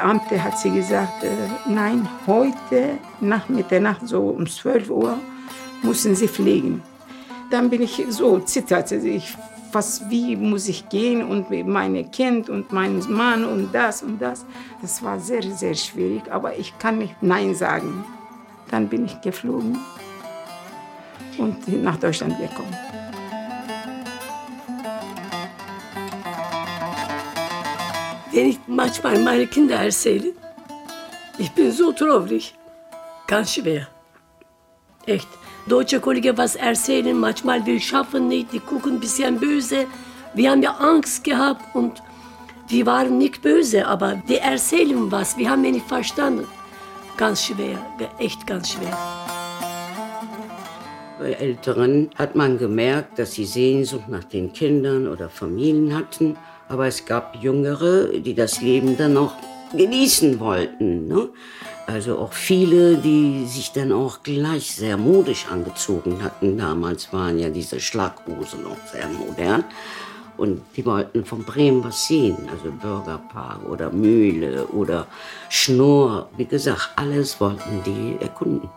Beamte hat sie gesagt, äh, nein, heute nach Mitternacht, so um 12 Uhr, müssen Sie fliegen. Dann bin ich so zitterte ich, was, wie muss ich gehen und meinem Kind und meinem Mann und das und das. Das war sehr, sehr schwierig, aber ich kann nicht Nein sagen. Dann bin ich geflogen und nach Deutschland gekommen. Wenn ich manchmal meine Kinder erzähle, ich bin so traurig, ganz schwer. Echt. Deutsche Kollegen was erzählen, manchmal wir schaffen nicht, die gucken ein bisschen böse. Wir haben ja Angst gehabt und die waren nicht böse, aber die erzählen was, wir haben nicht verstanden. Ganz schwer, echt ganz schwer. Bei Älteren hat man gemerkt, dass sie Sehnsucht nach den Kindern oder Familien hatten. Aber es gab Jüngere, die das Leben dann noch genießen wollten. Ne? Also auch viele, die sich dann auch gleich sehr modisch angezogen hatten. Damals waren ja diese Schlaghosen noch sehr modern. Und die wollten von Bremen was sehen, also Bürgerpark oder Mühle oder Schnur. Wie gesagt, alles wollten die erkunden.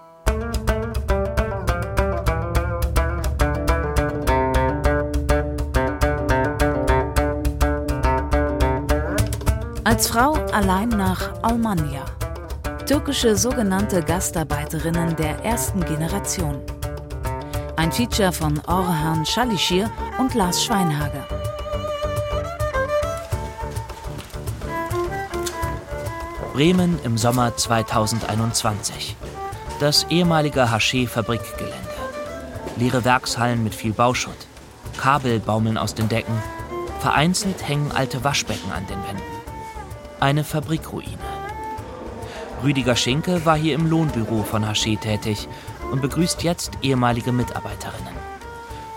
Als Frau allein nach Almania. Türkische sogenannte Gastarbeiterinnen der ersten Generation. Ein Feature von Orhan Schalishir und Lars Schweinhager. Bremen im Sommer 2021. Das ehemalige Haché-Fabrikgelände. Leere Werkshallen mit viel Bauschutt. Kabel baumeln aus den Decken. Vereinzelt hängen alte Waschbecken an den eine Fabrikruine. Rüdiger Schinke war hier im Lohnbüro von Haché tätig und begrüßt jetzt ehemalige Mitarbeiterinnen.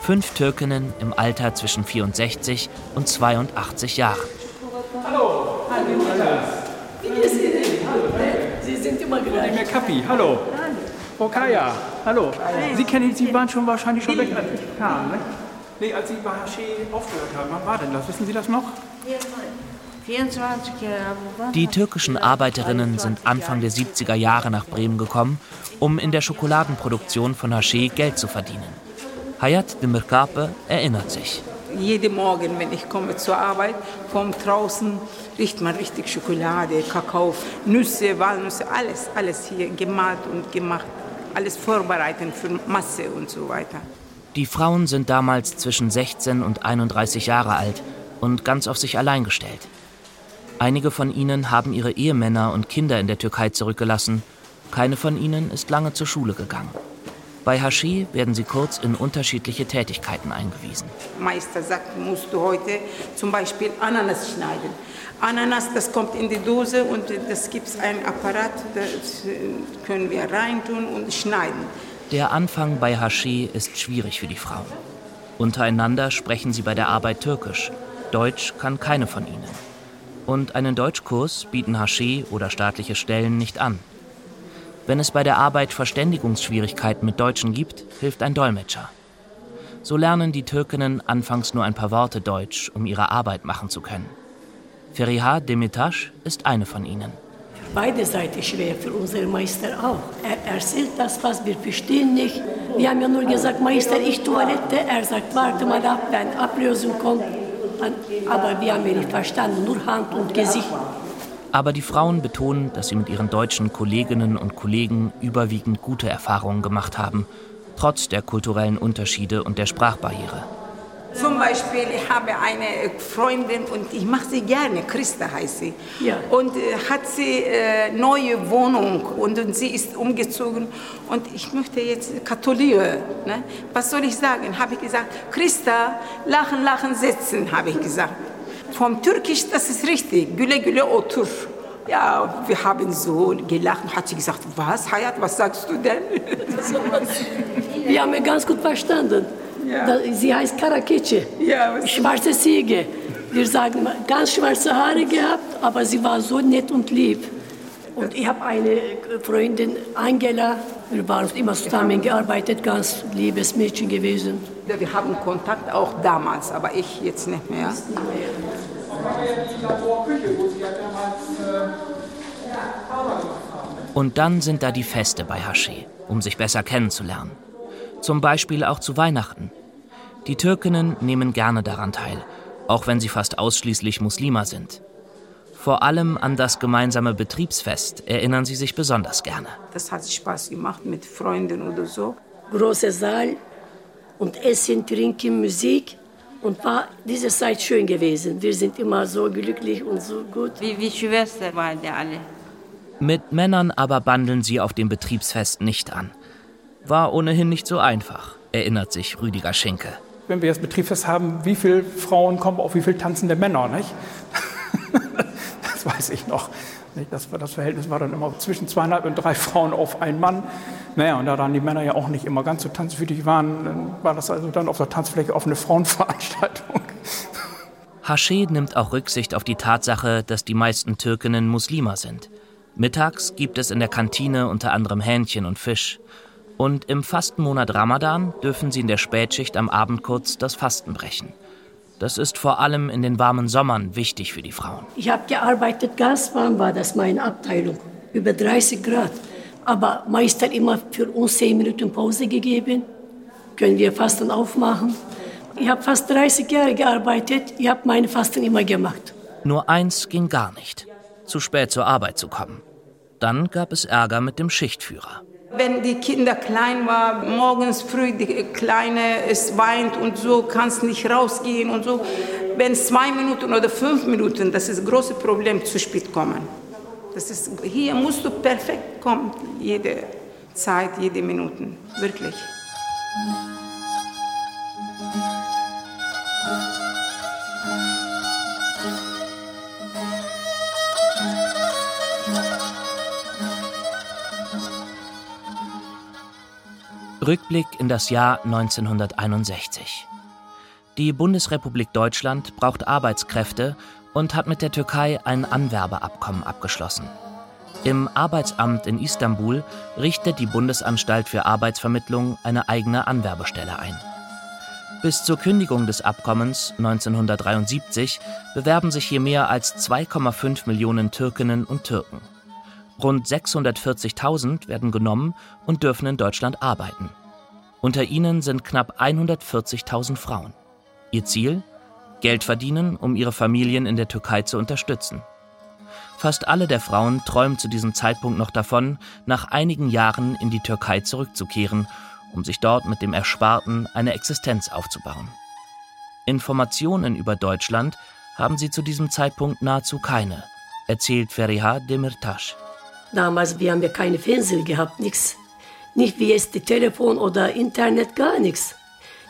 Fünf Türkinnen im Alter zwischen 64 und 82 Jahren. Hallo, hallo. Wie ist Ihnen? Sie sind immer gleich. Herr Kappi, hallo. Frau Kaya, hallo. Sie kennen, Sie waren schon wahrscheinlich schon weg, als ich kam, ne? Nee, als Sie bei Haché aufgehört haben. Wann war denn das? Wissen Sie das noch? 24 Jahre. Die türkischen Arbeiterinnen sind Anfang der 70er Jahre nach Bremen gekommen, um in der Schokoladenproduktion von Haché Geld zu verdienen. Hayat Demirkape erinnert sich. Jeden Morgen, wenn ich komme zur Arbeit, von draußen riecht man richtig Schokolade, Kakao, Nüsse, Walnüsse, alles, alles hier gemalt und gemacht. Alles vorbereitet für Masse und so weiter. Die Frauen sind damals zwischen 16 und 31 Jahre alt und ganz auf sich allein gestellt. Einige von ihnen haben ihre Ehemänner und Kinder in der Türkei zurückgelassen. Keine von ihnen ist lange zur Schule gegangen. Bei Hashi werden sie kurz in unterschiedliche Tätigkeiten eingewiesen. Meister sagt, musst du heute zum Beispiel Ananas schneiden. Ananas, das kommt in die Dose und das gibt es ein Apparat, das können wir reintun und schneiden. Der Anfang bei Hashi ist schwierig für die Frauen. Untereinander sprechen sie bei der Arbeit Türkisch. Deutsch kann keine von ihnen und einen Deutschkurs bieten Haché oder staatliche Stellen nicht an. Wenn es bei der Arbeit Verständigungsschwierigkeiten mit Deutschen gibt, hilft ein Dolmetscher. So lernen die Türkinnen anfangs nur ein paar Worte Deutsch, um ihre Arbeit machen zu können. Feriha Demirtaş ist eine von ihnen. Beide Seiten schwer, für unseren Meister auch. Er erzählt das, was wir verstehen nicht. Wir haben ja nur gesagt, Meister, ich Toilette. Er sagt, warte mal ab, wenn Ablösung kommt, aber wir haben ihn nicht verstanden, nur Hand und Gesicht. Aber die Frauen betonen, dass sie mit ihren deutschen Kolleginnen und Kollegen überwiegend gute Erfahrungen gemacht haben, trotz der kulturellen Unterschiede und der Sprachbarriere. Zum Beispiel, ich habe eine Freundin und ich mache sie gerne, Christa heißt sie. Ja. Und äh, hat sie äh, neue Wohnung und, und, sie ist umgezogen und ich möchte jetzt Katholik. Ne? Was soll ich sagen? Habe ich gesagt, Christa, lachen, lachen, sitzen, habe ich gesagt. Vom Türkisch, das ist richtig, güle güle otur. Ja, wir haben so gelacht und hat sie gesagt, was, Hayat, was sagst du denn? wir haben ganz gut verstanden. Ja. Sie heißt Karakice. Ja, Schwarze Ziege. Wir sagen, ganz schwarze Haare gehabt, aber sie war so nett und lieb. Und ich habe eine Freundin, Angela, wir waren immer zusammengearbeitet, ganz liebes Mädchen gewesen. Wir haben Kontakt auch damals, aber ich jetzt nicht mehr. Und dann sind da die Feste bei Haschee, um sich besser kennenzulernen. Zum Beispiel auch zu Weihnachten. Die Türkinnen nehmen gerne daran teil, auch wenn sie fast ausschließlich Muslima sind. Vor allem an das gemeinsame Betriebsfest erinnern sie sich besonders gerne. Das hat Spaß gemacht mit Freunden oder so. Großer Saal und Essen, Trinken, Musik. Und war diese Zeit schön gewesen. Wir sind immer so glücklich und so gut. Wie, wie Schwester waren die alle. Mit Männern aber bandeln sie auf dem Betriebsfest nicht an. War ohnehin nicht so einfach, erinnert sich Rüdiger Schinke. Wenn wir jetzt Betriebsfest haben, wie viele Frauen kommen auf wie viele tanzende Männer, nicht? das weiß ich noch. Das, das Verhältnis war dann immer zwischen zweieinhalb und drei Frauen auf einen Mann. Naja, und da dann die Männer ja auch nicht immer ganz so tanzwütig waren, war das also dann auf der Tanzfläche offene Frauenveranstaltung. Haschee nimmt auch Rücksicht auf die Tatsache, dass die meisten Türkinnen Muslima sind. Mittags gibt es in der Kantine unter anderem Hähnchen und Fisch. Und im Fastenmonat Ramadan dürfen sie in der Spätschicht am Abend kurz das Fasten brechen. Das ist vor allem in den warmen Sommern wichtig für die Frauen. Ich habe gearbeitet, ganz warm war das meine Abteilung, über 30 Grad. Aber Meister immer für uns 10 Minuten Pause gegeben. Können wir Fasten aufmachen? Ich habe fast 30 Jahre gearbeitet, ich habe meine Fasten immer gemacht. Nur eins ging gar nicht, zu spät zur Arbeit zu kommen. Dann gab es Ärger mit dem Schichtführer. Wenn die Kinder klein waren, morgens früh, die Kleine es weint und so, kannst nicht rausgehen und so. Wenn zwei Minuten oder fünf Minuten, das ist ein großes Problem, zu spät kommen. Das ist, hier musst du perfekt kommen, jede Zeit, jede Minute, wirklich. Rückblick in das Jahr 1961. Die Bundesrepublik Deutschland braucht Arbeitskräfte und hat mit der Türkei ein Anwerbeabkommen abgeschlossen. Im Arbeitsamt in Istanbul richtet die Bundesanstalt für Arbeitsvermittlung eine eigene Anwerbestelle ein. Bis zur Kündigung des Abkommens 1973 bewerben sich hier mehr als 2,5 Millionen Türkinnen und Türken. Rund 640.000 werden genommen und dürfen in Deutschland arbeiten. Unter ihnen sind knapp 140.000 Frauen. Ihr Ziel? Geld verdienen, um ihre Familien in der Türkei zu unterstützen. Fast alle der Frauen träumen zu diesem Zeitpunkt noch davon, nach einigen Jahren in die Türkei zurückzukehren, um sich dort mit dem Ersparten eine Existenz aufzubauen. Informationen über Deutschland haben sie zu diesem Zeitpunkt nahezu keine, erzählt Feriha Demirtas. Damals wir haben wir keine Fernsehen gehabt, nichts. Nicht wie jetzt die Telefon oder Internet, gar nichts.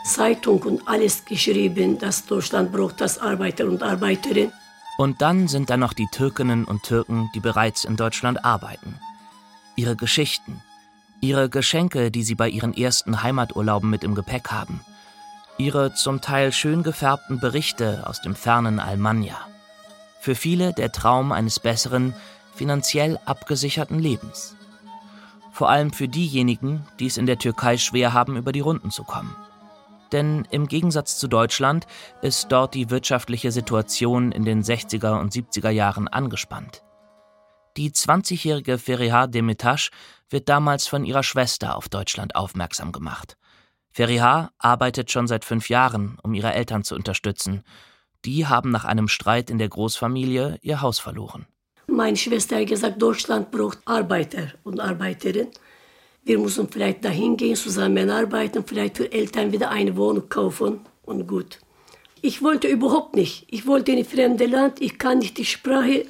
Zeitung und alles geschrieben, dass Deutschland braucht das Arbeiter und Arbeiterinnen. Und dann sind da noch die Türkinnen und Türken, die bereits in Deutschland arbeiten. Ihre Geschichten, ihre Geschenke, die sie bei ihren ersten Heimaturlauben mit im Gepäck haben. Ihre zum Teil schön gefärbten Berichte aus dem fernen Almanja. Für viele der Traum eines besseren, finanziell abgesicherten Lebens. Vor allem für diejenigen, die es in der Türkei schwer haben, über die Runden zu kommen. Denn im Gegensatz zu Deutschland ist dort die wirtschaftliche Situation in den 60er und 70er Jahren angespannt. Die 20-jährige Feriha Demirtas wird damals von ihrer Schwester auf Deutschland aufmerksam gemacht. Feriha arbeitet schon seit fünf Jahren, um ihre Eltern zu unterstützen. Die haben nach einem Streit in der Großfamilie ihr Haus verloren. Meine Schwester hat gesagt, Deutschland braucht Arbeiter und Arbeiterinnen. Wir müssen vielleicht dahin gehen, zusammenarbeiten, vielleicht für Eltern wieder eine Wohnung kaufen und gut. Ich wollte überhaupt nicht. Ich wollte in ein fremdes Land, ich kann nicht die Sprache.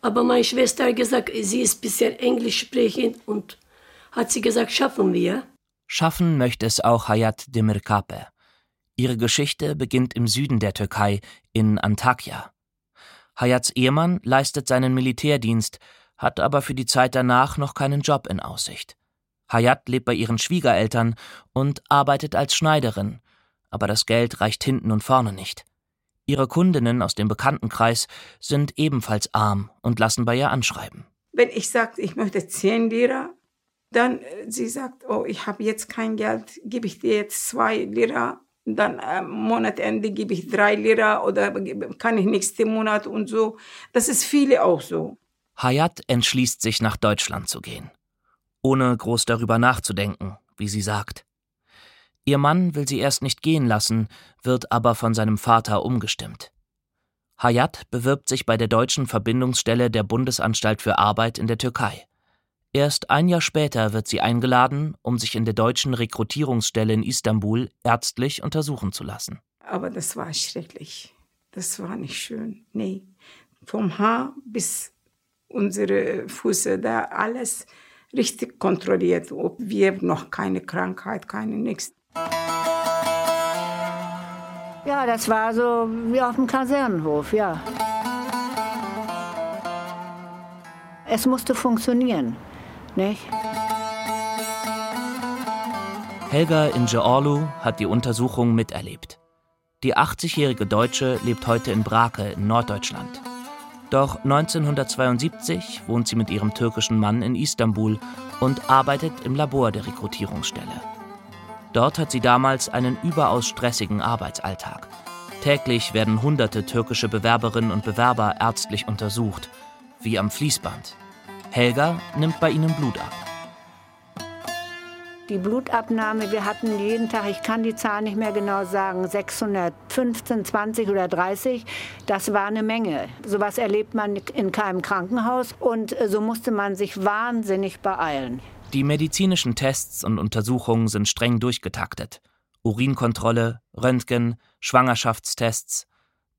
Aber meine Schwester hat gesagt, sie ist bisher Englisch sprechend und hat sie gesagt, schaffen wir. Schaffen möchte es auch Hayat Demirkape. Ihre Geschichte beginnt im Süden der Türkei, in Antakya. Hayats Ehemann leistet seinen Militärdienst, hat aber für die Zeit danach noch keinen Job in Aussicht. Hayat lebt bei ihren Schwiegereltern und arbeitet als Schneiderin, aber das Geld reicht hinten und vorne nicht. Ihre Kundinnen aus dem Bekanntenkreis sind ebenfalls arm und lassen bei ihr anschreiben. Wenn ich sage, ich möchte 10 Lira, dann äh, sie sagt, oh, ich habe jetzt kein Geld, gebe ich dir jetzt 2 Lira, dann am Monatende gebe ich 3 Lira oder kann ich nächsten Monat und so. Das ist viele auch so. Hayat entschließt sich, nach Deutschland zu gehen. Ohne groß darüber nachzudenken, wie sie sagt. Ihr Mann will sie erst nicht gehen lassen, wird aber von seinem Vater umgestimmt. Hayat bewirbt sich bei der deutschen Verbindungsstelle der Bundesanstalt für Arbeit in der Türkei. Erst ein Jahr später wird sie eingeladen, um sich in der deutschen Rekrutierungsstelle in Istanbul ärztlich untersuchen zu lassen. Aber das war schrecklich. Das war nicht schön. Nee. Vom Haar bis unsere Füße, da alles richtig kontrolliert, ob wir noch keine Krankheit, keine nichts. Ja, das war so wie auf dem Kasernenhof, ja. Es musste funktionieren, nicht? Helga Ingeorlu hat die Untersuchung miterlebt. Die 80-jährige Deutsche lebt heute in Brake in Norddeutschland. Doch 1972 wohnt sie mit ihrem türkischen Mann in Istanbul und arbeitet im Labor der Rekrutierungsstelle. Dort hat sie damals einen überaus stressigen Arbeitsalltag. Täglich werden hunderte türkische Bewerberinnen und Bewerber ärztlich untersucht, wie am Fließband. Helga nimmt bei ihnen Blut ab die Blutabnahme, wir hatten jeden Tag, ich kann die Zahl nicht mehr genau sagen, 615, 20 oder 30. Das war eine Menge. Sowas erlebt man in keinem Krankenhaus und so musste man sich wahnsinnig beeilen. Die medizinischen Tests und Untersuchungen sind streng durchgetaktet. Urinkontrolle, Röntgen, Schwangerschaftstests.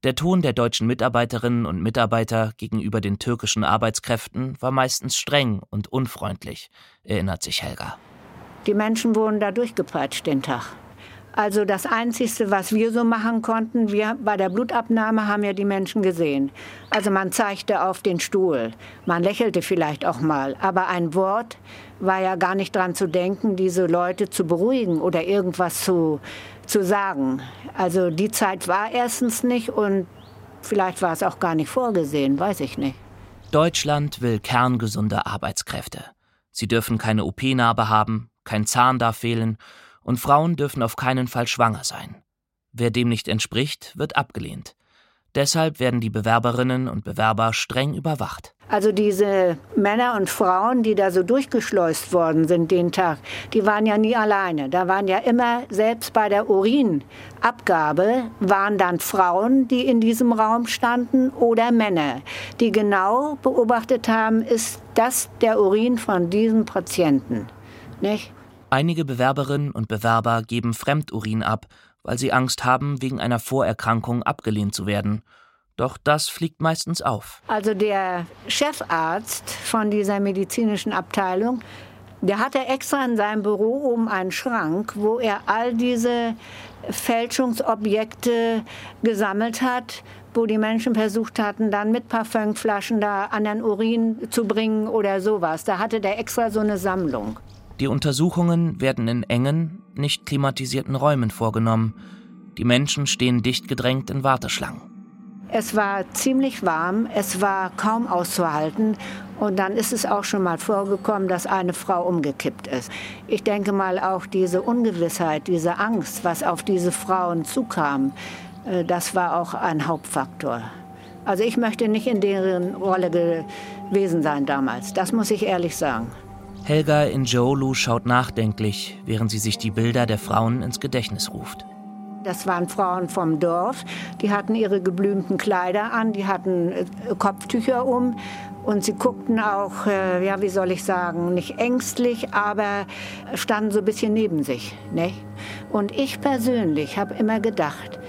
Der Ton der deutschen Mitarbeiterinnen und Mitarbeiter gegenüber den türkischen Arbeitskräften war meistens streng und unfreundlich, erinnert sich Helga. Die Menschen wurden da durchgepeitscht den Tag. Also das Einzige, was wir so machen konnten, wir bei der Blutabnahme haben ja die Menschen gesehen. Also man zeigte auf den Stuhl, man lächelte vielleicht auch mal, aber ein Wort war ja gar nicht dran zu denken, diese Leute zu beruhigen oder irgendwas zu, zu sagen. Also die Zeit war erstens nicht und vielleicht war es auch gar nicht vorgesehen, weiß ich nicht. Deutschland will kerngesunde Arbeitskräfte. Sie dürfen keine OP-Narbe haben, kein Zahn darf fehlen und Frauen dürfen auf keinen Fall schwanger sein. Wer dem nicht entspricht, wird abgelehnt. Deshalb werden die Bewerberinnen und Bewerber streng überwacht. Also diese Männer und Frauen, die da so durchgeschleust worden sind den Tag, die waren ja nie alleine. Da waren ja immer, selbst bei der Urinabgabe, waren dann Frauen, die in diesem Raum standen oder Männer, die genau beobachtet haben, ist das der Urin von diesem Patienten. Nicht? Einige Bewerberinnen und Bewerber geben Fremdurin ab, weil sie Angst haben, wegen einer Vorerkrankung abgelehnt zu werden. Doch das fliegt meistens auf. Also der Chefarzt von dieser medizinischen Abteilung, der hatte extra in seinem Büro oben einen Schrank, wo er all diese Fälschungsobjekte gesammelt hat, wo die Menschen versucht hatten, dann mit Parfümflaschen da an den Urin zu bringen oder sowas. Da hatte der extra so eine Sammlung. Die Untersuchungen werden in engen, nicht klimatisierten Räumen vorgenommen. Die Menschen stehen dicht gedrängt in Warteschlangen. Es war ziemlich warm, es war kaum auszuhalten und dann ist es auch schon mal vorgekommen, dass eine Frau umgekippt ist. Ich denke mal auch diese Ungewissheit, diese Angst, was auf diese Frauen zukam, äh, das war auch ein Hauptfaktor. Also ich möchte nicht in deren Rolle gewesen sein damals, das muss ich ehrlich sagen. Helga in Jolu schaut nachdenklich, während sie sich die Bilder der Frauen ins Gedächtnis ruft. Das waren Frauen vom Dorf, die hatten ihre geblümten Kleider an, die hatten äh, Kopftücher um und sie guckten auch, äh, ja, wie soll ich sagen, nicht ängstlich, aber standen so ein bisschen neben sich. Ne? Und ich persönlich habe immer gedacht,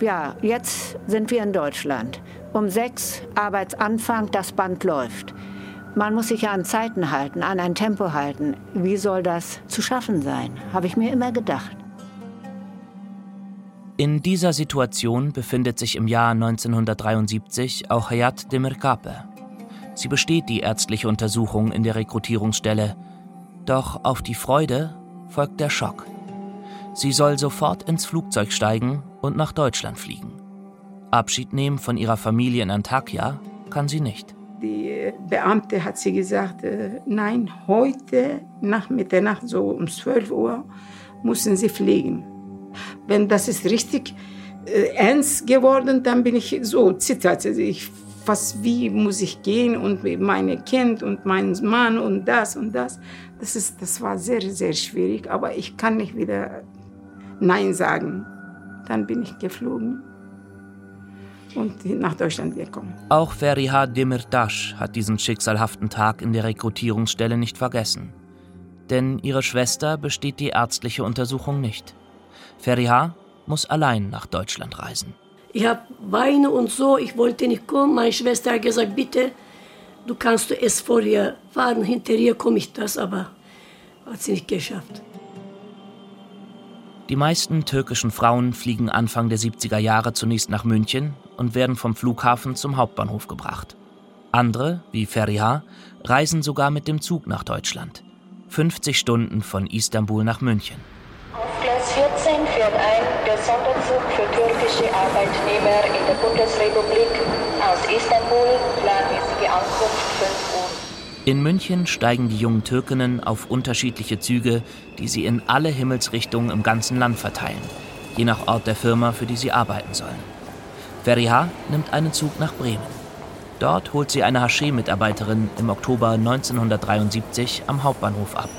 ja, jetzt sind wir in Deutschland. Um sechs Arbeitsanfang, das Band läuft. Man muss sich ja an Zeiten halten, an ein Tempo halten. Wie soll das zu schaffen sein? Habe ich mir immer gedacht. In dieser Situation befindet sich im Jahr 1973 auch Hayat Demirkape. Sie besteht die ärztliche Untersuchung in der Rekrutierungsstelle. Doch auf die Freude folgt der Schock. Sie soll sofort ins Flugzeug steigen und nach Deutschland fliegen. Abschied nehmen von ihrer Familie in Antakya kann sie nicht. Beamte hat sie gesagt, äh, nein, heute nach Mitternacht, so um 12 Uhr, müssen Sie fliegen. Wenn das ist richtig äh, ernst geworden, dann bin ich so zittert. Also ich was, wie muss ich gehen und meine Kind und mein Mann und das und das. Das, ist, das war sehr, sehr schwierig, aber ich kann nicht wieder Nein sagen. Dann bin ich geflogen und nach Deutschland gekommen. Auch Feriha Demirtas hat diesen schicksalhaften Tag in der Rekrutierungsstelle nicht vergessen. Denn ihre Schwester besteht die ärztliche Untersuchung nicht. Feriha muss allein nach Deutschland reisen. Ich habe Weine und so, ich wollte nicht kommen. Meine Schwester hat gesagt, bitte, du kannst es vor ihr fahren, hinter ihr komme ich das, aber hat sie nicht geschafft. Die meisten türkischen Frauen fliegen Anfang der 70er Jahre zunächst nach München und werden vom Flughafen zum Hauptbahnhof gebracht. Andere, wie Feriha, reisen sogar mit dem Zug nach Deutschland. 50 Stunden von Istanbul nach München. Auf Gleis 14 fährt ein der Sonderzug für türkische Arbeitnehmer in der Bundesrepublik aus Istanbul, planmäßige Ankunft 5 Uhr. In München steigen die jungen Türkinnen auf unterschiedliche Züge, die sie in alle Himmelsrichtungen im ganzen Land verteilen, je nach Ort der Firma, für die sie arbeiten sollen. Feriha nimmt einen Zug nach Bremen. Dort holt sie eine Haché-Mitarbeiterin im Oktober 1973 am Hauptbahnhof ab.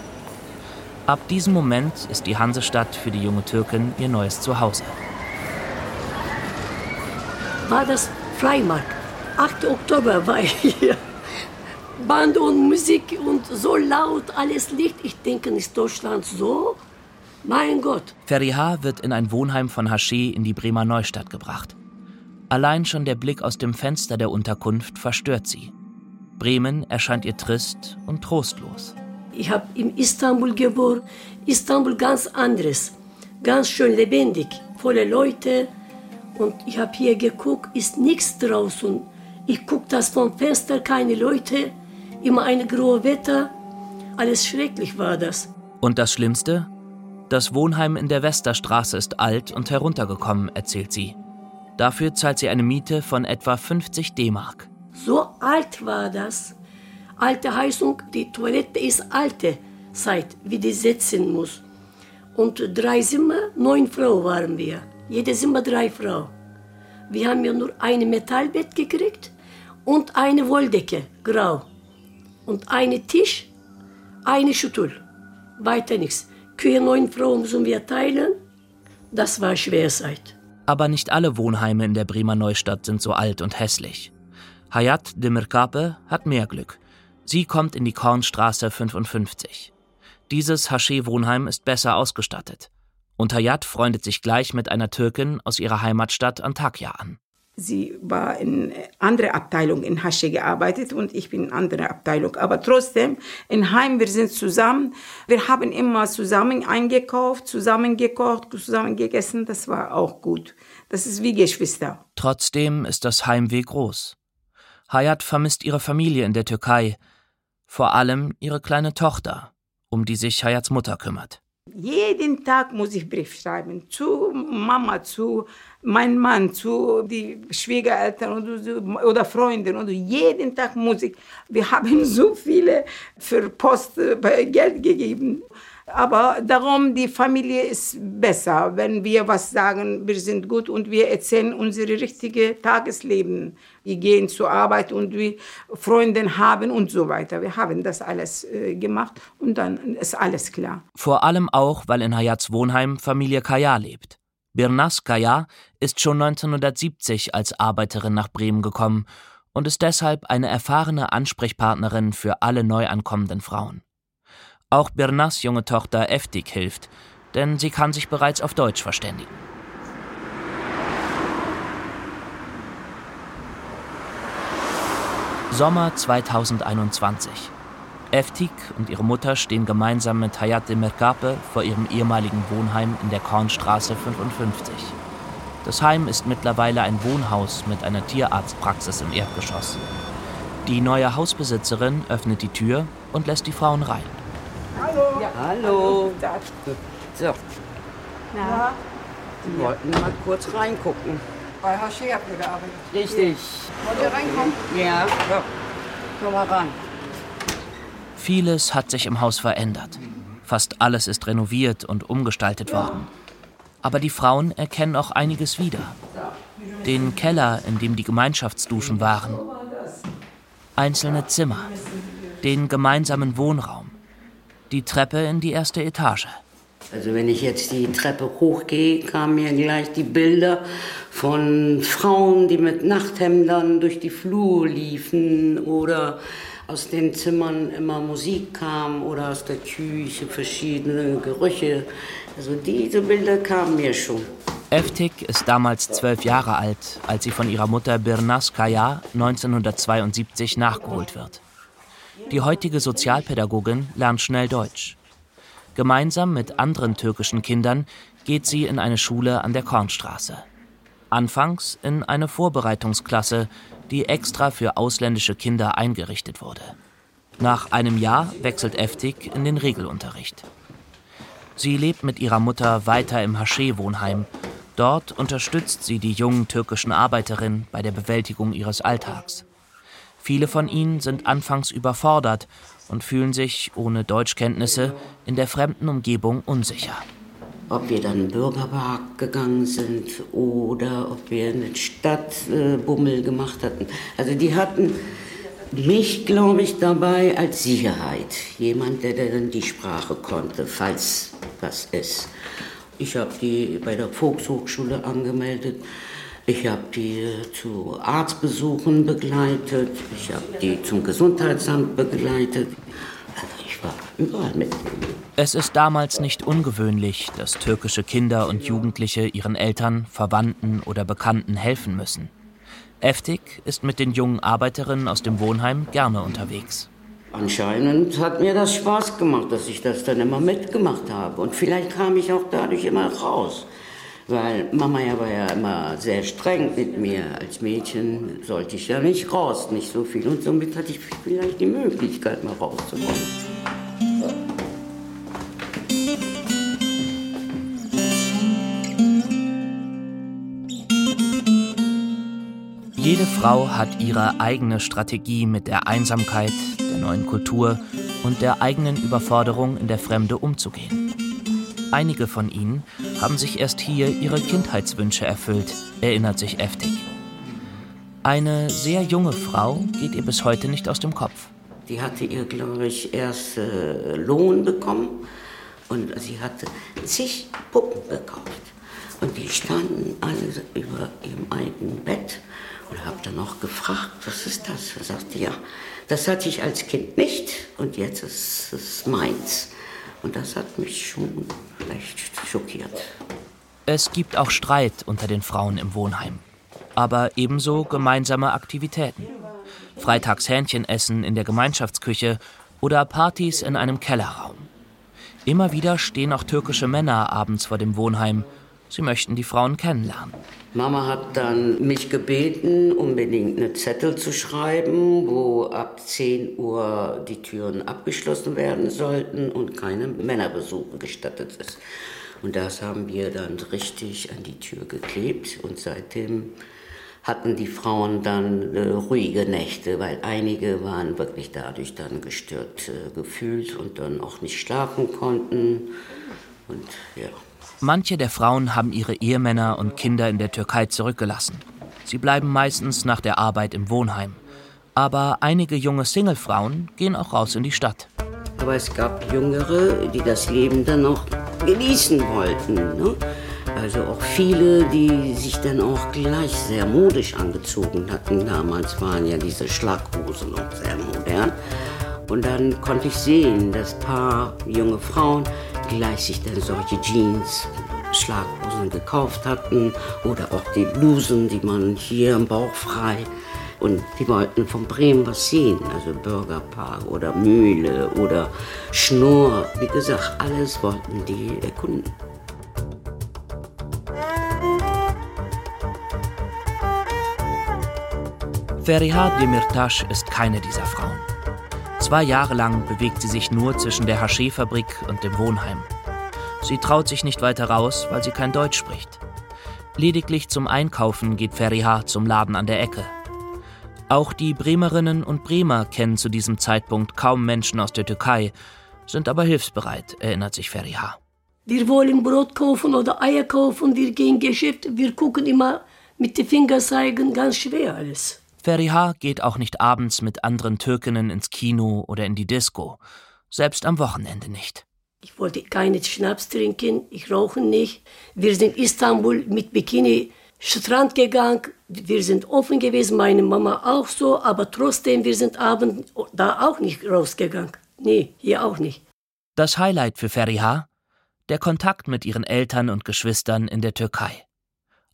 Ab diesem Moment ist die Hansestadt für die junge Türkin ihr neues Zuhause. War das Freimarkt. 8. Oktober war ich hier. Band und Musik und so laut, alles Licht. Ich denke, ist Deutschland so? Mein Gott. Feriha wird in ein Wohnheim von Haché in die Bremer Neustadt gebracht. Allein schon der Blick aus dem Fenster der Unterkunft verstört sie. Bremen erscheint ihr trist und trostlos. Ich habe in Istanbul geboren. Istanbul ganz anderes. Ganz schön lebendig, volle Leute. Und ich habe hier geguckt, ist nichts draußen. Ich gucke das vom Fenster, keine Leute immer eine graue Wetter. Alles schrecklich war das. Und das Schlimmste? Das Wohnheim in der Westerstraße ist alt und heruntergekommen, erzählt sie. Dafür zahlt sie eine Miete von etwa 50 D-Mark. So alt war das. Alte Heizung, die Toilette ist alte Zeit, wie die setzen muss. Und drei Zimmer, neun Frauen waren wir. Jede Zimmer drei Frauen. Wir haben ja nur ein Metallbett gekriegt und eine Wolldecke, grau und einen Tisch, eine Schüssel. Weiter nichts. Kühe neun Frauen müssen wir teilen. Das war Schwerzeit. Aber nicht alle Wohnheime in der Bremer Neustadt sind so alt und hässlich. Hayat Demirkape hat mehr Glück. Sie kommt in die Kornstraße 55. Dieses Haché-Wohnheim ist besser ausgestattet. Und Hayat freundet sich gleich mit einer Türkin aus ihrer Heimatstadt Antakya an. Sie war in andere Abteilung in Hasche gearbeitet und ich bin in andere Abteilung. Aber trotzdem, in Heim, wir sind zusammen. Wir haben immer zusammen eingekauft, zusammen gekocht, zusammen gegessen. Das war auch gut. Das ist wie Geschwister. Trotzdem ist das Heimweh groß. Hayat vermisst ihre Familie in der Türkei. Vor allem ihre kleine Tochter, um die sich Hayats Mutter kümmert. Jeden Tag muss ich Brief schreiben zu Mama, zu meinem Mann, zu die Schwiegereltern oder Freunden und jeden Tag muss ich. Wir haben so viele für Post äh, Geld gegeben. Aber darum, die Familie ist besser, wenn wir was sagen, wir sind gut und wir erzählen unser richtiges Tagesleben. Wir gehen zur Arbeit und wir Freunde haben und so weiter. Wir haben das alles äh, gemacht und dann ist alles klar. Vor allem auch, weil in Hayats Wohnheim Familie Kaya lebt. Birnas Kaya ist schon 1970 als Arbeiterin nach Bremen gekommen und ist deshalb eine erfahrene Ansprechpartnerin für alle neu ankommenden Frauen. Auch Birnas junge Tochter Eftik hilft, denn sie kann sich bereits auf Deutsch verständigen. Sommer 2021. Eftik und ihre Mutter stehen gemeinsam mit Hayat Demirkape vor ihrem ehemaligen Wohnheim in der Kornstraße 55. Das Heim ist mittlerweile ein Wohnhaus mit einer Tierarztpraxis im Erdgeschoss. Die neue Hausbesitzerin öffnet die Tür und lässt die Frauen rein. Hallo. Ja. Hallo. So. Na? Sie wollten mal kurz reingucken. Bei Haché habt ihr gearbeitet. Richtig. Wollt ihr reinkommen? Ja, ja. Komm mal ran. Vieles hat sich im Haus verändert. Fast alles ist renoviert und umgestaltet worden. Aber die Frauen erkennen auch einiges wieder. Den Keller, in dem die Gemeinschaftsduschen waren, Einzelne Zimmer, den gemeinsamen Wohnraum, die Treppe in die erste Etage. Also wenn ich jetzt die Treppe hochgehe, kamen mir gleich die Bilder von Frauen, die mit Nachthemdern durch die Flur liefen oder aus den Zimmern immer Musik kam oder aus der Küche verschiedene Gerüche. Also diese Bilder kamen mir schon. Eftik ist damals zwölf Jahre alt, als sie von ihrer Mutter Birnas Kaya 1972 nachgeholt wird. Die heutige Sozialpädagogin lernt schnell Deutsch. Gemeinsam mit anderen türkischen Kindern geht sie in eine Schule an der Kornstraße. Anfangs in eine Vorbereitungsklasse, die extra für ausländische Kinder eingerichtet wurde. Nach einem Jahr wechselt Eftik in den Regelunterricht. Sie lebt mit ihrer Mutter weiter im Haschee-Wohnheim. Dort unterstützt sie die jungen türkischen Arbeiterinnen bei der Bewältigung ihres Alltags. Viele von ihnen sind anfangs überfordert und fühlen sich ohne Deutschkenntnisse in der fremden Umgebung unsicher. Ob wir dann Bürgerpark gegangen sind oder ob wir eine Stadtbummel gemacht hatten. Also die hatten mich, glaube ich, dabei als Sicherheit. Jemand, der dann die Sprache konnte, falls was ist. Ich habe die bei der Volkshochschule angemeldet. Ich habe die zu Arztbesuchen begleitet. Ich habe die zum Gesundheitsamt begleitet. Also ich war überall mit. Es ist damals nicht ungewöhnlich, dass türkische Kinder und Jugendliche ihren Eltern, Verwandten oder Bekannten helfen müssen. Eftik ist mit den jungen Arbeiterinnen aus dem Wohnheim gerne unterwegs. Anscheinend hat mir das Spaß gemacht, dass ich das dann immer mitgemacht habe. Und vielleicht kam ich auch dadurch immer raus. Weil Mama ja war ja immer sehr streng mit mir. Als Mädchen sollte ich ja nicht raus, nicht so viel. Und somit hatte ich vielleicht die Möglichkeit, mal rauszukommen. Jede Frau hat ihre eigene Strategie mit der Einsamkeit, der neuen Kultur und der eigenen Überforderung in der Fremde umzugehen. Einige von ihnen haben sich erst hier ihre Kindheitswünsche erfüllt, erinnert sich Eftig. Eine sehr junge Frau geht ihr bis heute nicht aus dem Kopf. Die hatte ihr, glaube ich, erst äh, Lohn bekommen und sie hatte zig Puppen gekauft. Und die standen alle über ihrem eigenen Bett und habe dann noch gefragt, was ist das? Er sagte, ja, das hatte ich als Kind nicht und jetzt ist es meins. Und das hat mich schon recht schockiert. Es gibt auch Streit unter den Frauen im Wohnheim. Aber ebenso gemeinsame Aktivitäten. Freitags Hähnchenessen in der Gemeinschaftsküche oder Partys in einem Kellerraum. Immer wieder stehen auch türkische Männer abends vor dem Wohnheim. Sie möchten die Frauen kennenlernen. Mama hat dann mich gebeten, unbedingt eine Zettel zu schreiben, wo ab 10 Uhr die Türen abgeschlossen werden sollten und keine Männerbesuche gestattet ist. Und das haben wir dann richtig an die Tür geklebt und seitdem hatten die Frauen dann äh, ruhige Nächte, weil einige waren wirklich dadurch dann gestört äh, gefühlt und dann auch nicht schlafen konnten. Und ja. Manche der Frauen haben ihre Ehemänner und Kinder in der Türkei zurückgelassen. Sie bleiben meistens nach der Arbeit im Wohnheim. Aber einige junge Singlefrauen gehen auch raus in die Stadt. Aber es gab Jüngere, die das Leben dann noch genießen wollten. Ne? Also auch viele, die sich dann auch gleich sehr modisch angezogen hatten. Damals waren ja diese Schlaghosen noch sehr modern. Und dann konnte ich sehen, dass ein paar junge Frauen gleich sich dann solche Jeans, Schlaghosen gekauft hatten oder auch die Blusen, die man hier im Bauch frei. Und die wollten von Bremen was sehen, also Bürgerpark oder Mühle oder Schnur. Wie gesagt, alles wollten die erkunden. Feriha Demirtas ist keine dieser Frauen. Zwei Jahre lang bewegt sie sich nur zwischen der Haschee-Fabrik und dem Wohnheim. Sie traut sich nicht weiter raus, weil sie kein Deutsch spricht. Lediglich zum Einkaufen geht Feriha zum Laden an der Ecke. Auch die Bremerinnen und Bremer kennen zu diesem Zeitpunkt kaum Menschen aus der Türkei, sind aber hilfsbereit, erinnert sich Feriha. Wir wollen Brot kaufen oder Eier kaufen, wir gehen Geschäft, wir gucken immer mit den Fingern zeigen, ganz schwer alles. Feriha geht auch nicht abends mit anderen Türkinnen ins Kino oder in die Disco, selbst am Wochenende nicht. Ich wollte keine Schnaps trinken, ich rauche nicht. Wir sind in Istanbul mit Bikini Strand gegangen, wir sind offen gewesen, meine Mama auch so, aber trotzdem, wir sind abends da auch nicht rausgegangen. Nee, hier auch nicht. Das Highlight für Feriha? Der Kontakt mit ihren Eltern und Geschwistern in der Türkei.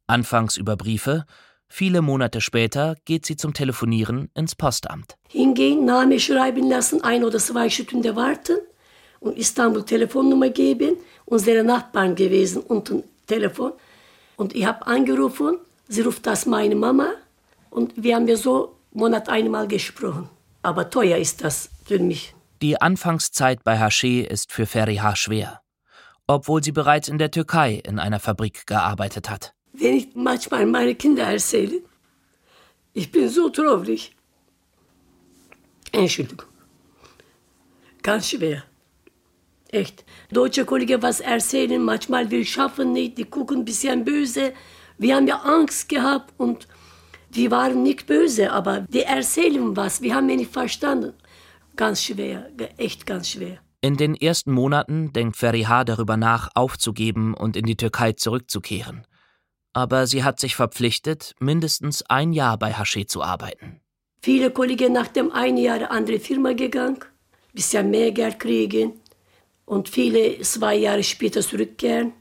Anfangs über Briefe, viele Monate später geht sie zum Telefonieren ins Postamt. Hingehen, Name schreiben lassen, ein oder zwei Stunden warten und Istanbul Telefonnummer geben. Unsere Nachbarn gewesen unten Telefon. Und ich habe angerufen, sie ruft das meine Mama und wir haben ja so Monat einmal gesprochen. Aber teuer ist das für mich. Die Anfangszeit bei Haché ist für Feriha schwer, obwohl sie bereits in der Türkei in einer Fabrik gearbeitet hat. Wenn ich manchmal meine Kinder erzähle, ich bin so traurig. Entschuldigung. Ganz schwer. Echt. Deutsche Kollegen was erzählen, manchmal will schaffen nicht, die gucken ein bisschen böse. Wir haben ja Angst gehabt und die waren nicht böse, aber die erzählen was, wir haben ja nicht verstanden. Ganz schwer, echt ganz schwer. In den ersten Monaten denkt Feriha darüber nach, aufzugeben und in die Türkei zurückzukehren. Aber sie hat sich verpflichtet, mindestens ein Jahr bei Haché zu arbeiten. Viele Kollegen nach dem einen Jahr andere Firma gegangen, bisschen mehr Geld kriegen und viele zwei Jahre später zurückkehren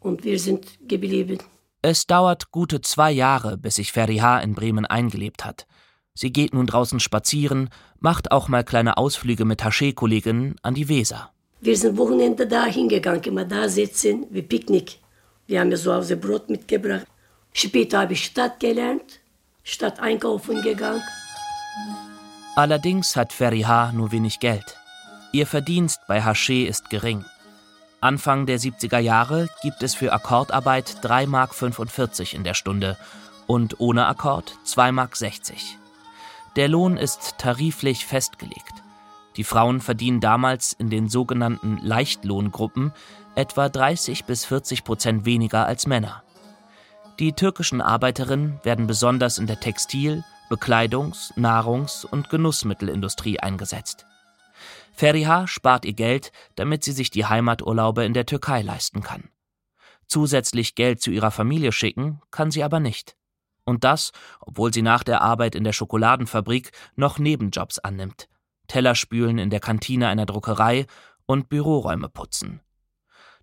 und wir sind geblieben. Es dauert gute zwei Jahre, bis sich Feriha in Bremen eingelebt hat. Sie geht nun draußen spazieren, macht auch mal kleine Ausflüge mit Haché-Kolleginnen an die Weser. Wir sind Wochenende da hingegangen, immer da sitzen, wie Picknick. Wir haben ja zu Hause Brot mitgebracht. Später habe ich Stadt gelernt, Stadt einkaufen gegangen. Allerdings hat Feriha nur wenig Geld. Ihr Verdienst bei Haché ist gering. Anfang der 70er Jahre gibt es für Akkordarbeit 3,45 Mark in der Stunde und ohne Akkord 2,60 Mark. Der Lohn ist tariflich festgelegt. Die Frauen verdienen damals in den sogenannten Leichtlohngruppen etwa 30 bis 40 Prozent weniger als Männer. Die türkischen Arbeiterinnen werden besonders in der Textil-, Bekleidungs-, Nahrungs- und Genussmittelindustrie eingesetzt. Feriha spart ihr Geld, damit sie sich die Heimaturlaube in der Türkei leisten kann. Zusätzlich Geld zu ihrer Familie schicken kann sie aber nicht. Und das, obwohl sie nach der Arbeit in der Schokoladenfabrik noch Nebenjobs annimmt. Teller spülen in der Kantine einer Druckerei und Büroräume putzen.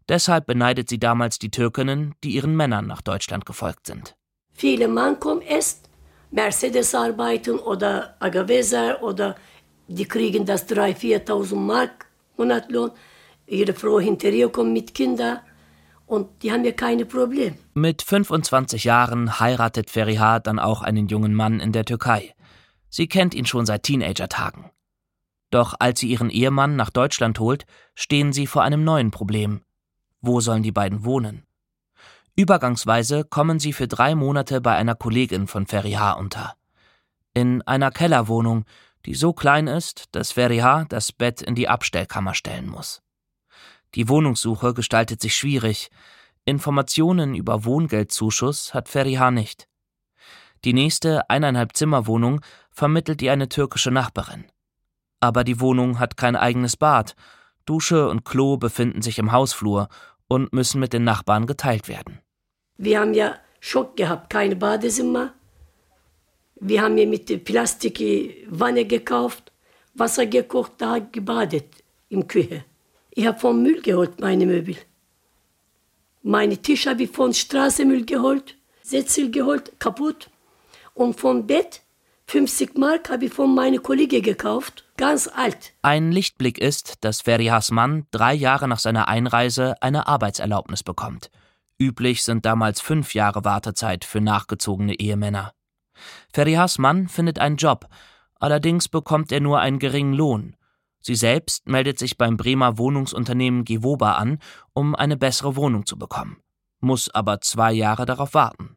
Deshalb beneidet sie damals die Türkinnen, die ihren Männern nach Deutschland gefolgt sind. Viele Mann kommen erst Mercedes arbeiten oder Agaveser oder die kriegen das 3.000, 4.000 Mark Monatlohn. Ihre Frau hinter ihr kommt mit Kindern und die haben ja keine Probleme. Mit 25 Jahren heiratet Feriha dann auch einen jungen Mann in der Türkei. Sie kennt ihn schon seit Teenager-Tagen. Doch als sie ihren Ehemann nach Deutschland holt, stehen sie vor einem neuen Problem. Wo sollen die beiden wohnen? Übergangsweise kommen sie für drei Monate bei einer Kollegin von Feriha unter. In einer Kellerwohnung, die so klein ist, dass Feriha das Bett in die Abstellkammer stellen muss. Die Wohnungssuche gestaltet sich schwierig. Informationen über Wohngeldzuschuss hat Feriha nicht. Die nächste eineinhalb Zimmerwohnung vermittelt ihr eine türkische Nachbarin. Aber die Wohnung hat kein eigenes Bad. Dusche und Klo befinden sich im Hausflur und müssen mit den Nachbarn geteilt werden. Wir haben ja Schock gehabt, keine Badezimmer. Wir haben ja mit Plastikwanne gekauft, Wasser gekocht, da gebadet im Küche. Ich habe vom Müll geholt meine Möbel. Meine Tische habe ich von Straßenmüll geholt, Sessel geholt, kaputt. Und vom Bett 50 Mark habe ich von meinen Kollegen gekauft, ganz alt. Ein Lichtblick ist, dass Ferihas Mann drei Jahre nach seiner Einreise eine Arbeitserlaubnis bekommt. Üblich sind damals fünf Jahre Wartezeit für nachgezogene Ehemänner. Ferihas Mann findet einen Job, allerdings bekommt er nur einen geringen Lohn. Sie selbst meldet sich beim Bremer Wohnungsunternehmen Gewoba an, um eine bessere Wohnung zu bekommen, muss aber zwei Jahre darauf warten.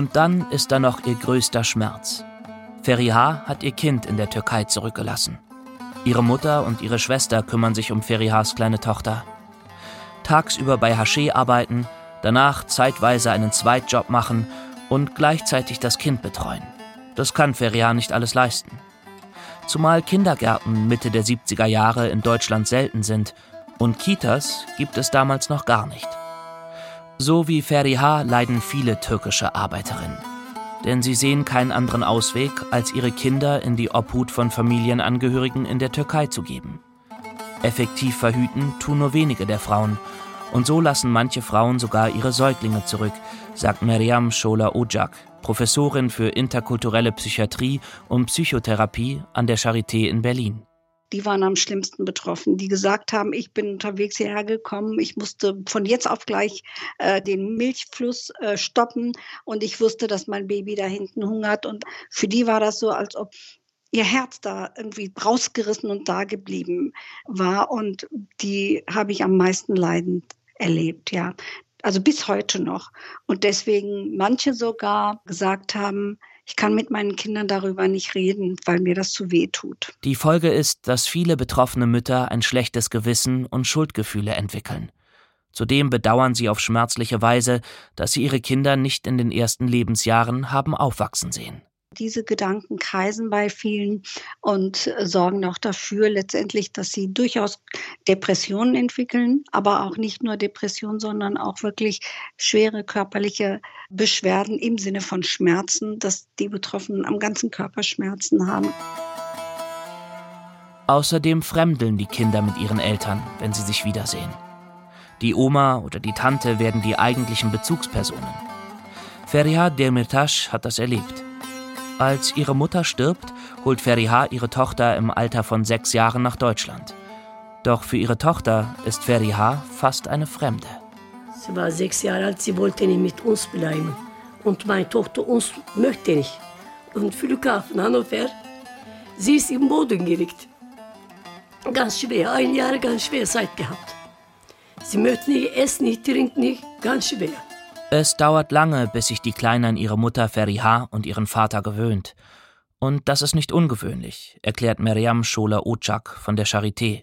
Und dann ist da noch ihr größter Schmerz. Feriha hat ihr Kind in der Türkei zurückgelassen. Ihre Mutter und ihre Schwester kümmern sich um Ferihas kleine Tochter. Tagsüber bei Haché arbeiten, danach zeitweise einen Zweitjob machen und gleichzeitig das Kind betreuen. Das kann Feriha nicht alles leisten. Zumal Kindergärten Mitte der 70er Jahre in Deutschland selten sind und Kitas gibt es damals noch gar nicht. So wie Feriha leiden viele türkische Arbeiterinnen. Denn sie sehen keinen anderen Ausweg, als ihre Kinder in die Obhut von Familienangehörigen in der Türkei zu geben. Effektiv verhüten tun nur wenige der Frauen. Und so lassen manche Frauen sogar ihre Säuglinge zurück, sagt Meriam Schola Ojak, Professorin für interkulturelle Psychiatrie und Psychotherapie an der Charité in Berlin die waren am schlimmsten betroffen, die gesagt haben, ich bin unterwegs hierher gekommen, ich musste von jetzt auf gleich äh, den Milchfluss äh, stoppen und ich wusste, dass mein Baby da hinten hungert und für die war das so, als ob ihr Herz da irgendwie rausgerissen und da geblieben war und die habe ich am meisten leidend erlebt, ja. Also bis heute noch. Und deswegen manche sogar gesagt haben, ich kann mit meinen Kindern darüber nicht reden, weil mir das zu weh tut. Die Folge ist, dass viele betroffene Mütter ein schlechtes Gewissen und Schuldgefühle entwickeln. Zudem bedauern sie auf schmerzliche Weise, dass sie ihre Kinder nicht in den ersten Lebensjahren haben aufwachsen sehen. Diese Gedanken kreisen bei vielen und sorgen auch dafür letztendlich, dass sie durchaus Depressionen entwickeln, aber auch nicht nur Depressionen, sondern auch wirklich schwere körperliche Beschwerden im Sinne von Schmerzen, dass die Betroffenen am ganzen Körper Schmerzen haben. Außerdem fremdeln die Kinder mit ihren Eltern, wenn sie sich wiedersehen. Die Oma oder die Tante werden die eigentlichen Bezugspersonen. Feriha Demirtas hat das erlebt. Als ihre Mutter stirbt, holt Feriha ihre Tochter im Alter von sechs Jahren nach Deutschland. Doch für ihre Tochter ist Feriha fast eine Fremde. Sie war sechs Jahre alt, sie wollte nicht mit uns bleiben. Und meine Tochter uns möchte nicht. Und Flughafen Hannover, sie ist im Boden gelegt. Ganz schwer, ein Jahr ganz schwer Zeit gehabt. Sie möchte nicht essen, nicht trinken, nicht, ganz schwer. Es dauert lange, bis sich die Kleine an ihre Mutter Feriha und ihren Vater gewöhnt. Und das ist nicht ungewöhnlich, erklärt Meriam Schola Ocak von der Charité.